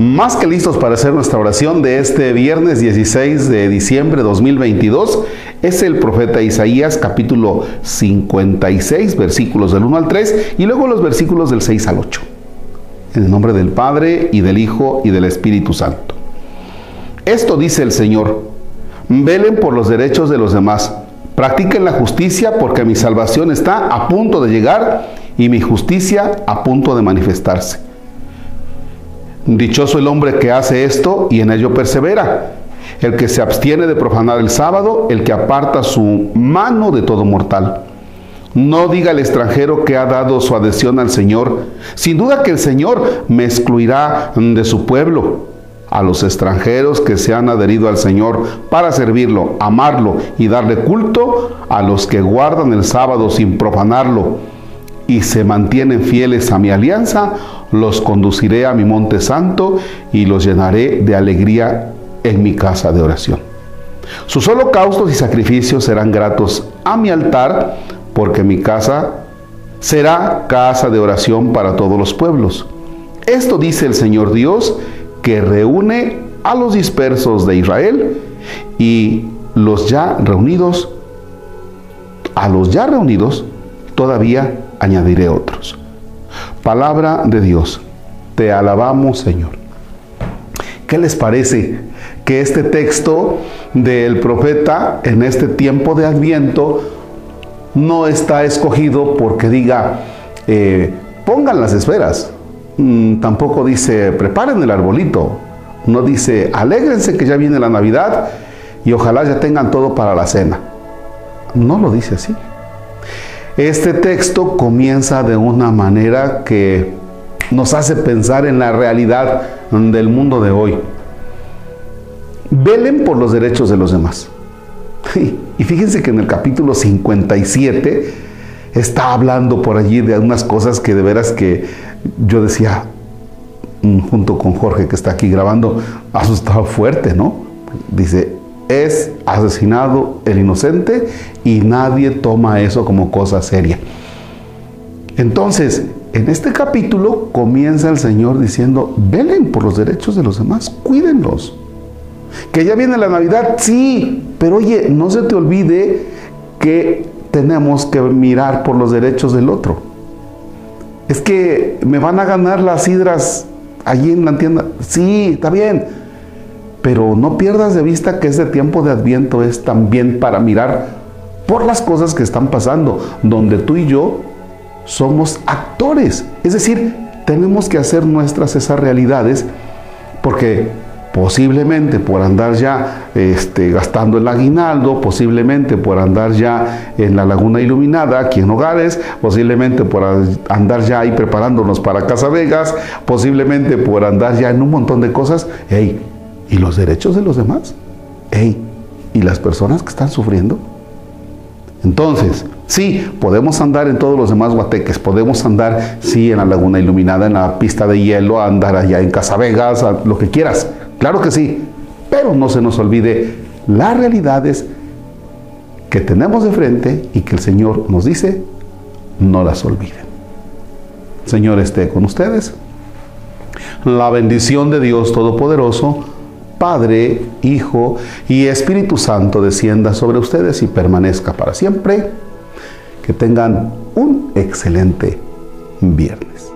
más que listos para hacer nuestra oración de este viernes 16 de diciembre de 2022. Es el profeta Isaías capítulo 56 versículos del 1 al 3 y luego los versículos del 6 al 8. En el nombre del Padre y del Hijo y del Espíritu Santo. Esto dice el Señor. Velen por los derechos de los demás. Practiquen la justicia porque mi salvación está a punto de llegar y mi justicia a punto de manifestarse. Dichoso el hombre que hace esto y en ello persevera. El que se abstiene de profanar el sábado, el que aparta su mano de todo mortal. No diga el extranjero que ha dado su adhesión al Señor. Sin duda que el Señor me excluirá de su pueblo. A los extranjeros que se han adherido al Señor para servirlo, amarlo y darle culto, a los que guardan el sábado sin profanarlo y se mantienen fieles a mi alianza, los conduciré a mi monte santo y los llenaré de alegría en mi casa de oración. Sus holocaustos y sacrificios serán gratos a mi altar, porque mi casa será casa de oración para todos los pueblos. Esto dice el Señor Dios, que reúne a los dispersos de Israel y los ya reunidos, a los ya reunidos, todavía añadiré otros. Palabra de Dios. Te alabamos, Señor. ¿Qué les parece que este texto del profeta en este tiempo de Adviento no está escogido porque diga, eh, pongan las esferas? Mm, tampoco dice, preparen el arbolito. No dice, alégrense que ya viene la Navidad y ojalá ya tengan todo para la cena. No lo dice así. Este texto comienza de una manera que nos hace pensar en la realidad del mundo de hoy. Velen por los derechos de los demás. Y fíjense que en el capítulo 57 está hablando por allí de unas cosas que de veras que yo decía, mm, junto con Jorge que está aquí grabando, asustado fuerte, ¿no? Dice, es asesinado el inocente y nadie toma eso como cosa seria. Entonces, en este capítulo comienza el Señor diciendo, velen por los derechos de los demás, cuídenlos. Que ya viene la Navidad, sí, pero oye, no se te olvide que tenemos que mirar por los derechos del otro. Es que me van a ganar las hidras allí en la tienda. Sí, está bien, pero no pierdas de vista que este tiempo de Adviento es también para mirar por las cosas que están pasando, donde tú y yo somos actores. Es decir, tenemos que hacer nuestras esas realidades porque posiblemente por andar ya este, gastando el aguinaldo, posiblemente por andar ya en la laguna iluminada, aquí en Hogares, posiblemente por andar ya ahí preparándonos para Casa Vegas, posiblemente por andar ya en un montón de cosas, hey, ¿Y los derechos de los demás? ¿y las personas que están sufriendo? Entonces, sí, podemos andar en todos los demás guateques, podemos andar, sí, en la laguna iluminada, en la pista de hielo, andar allá en Casa Vegas, lo que quieras, claro que sí, pero no se nos olvide las realidades que tenemos de frente y que el Señor nos dice, no las olviden. Señor esté con ustedes. La bendición de Dios Todopoderoso, Padre, Hijo y Espíritu Santo descienda sobre ustedes y permanezca para siempre. Que tengan un excelente viernes.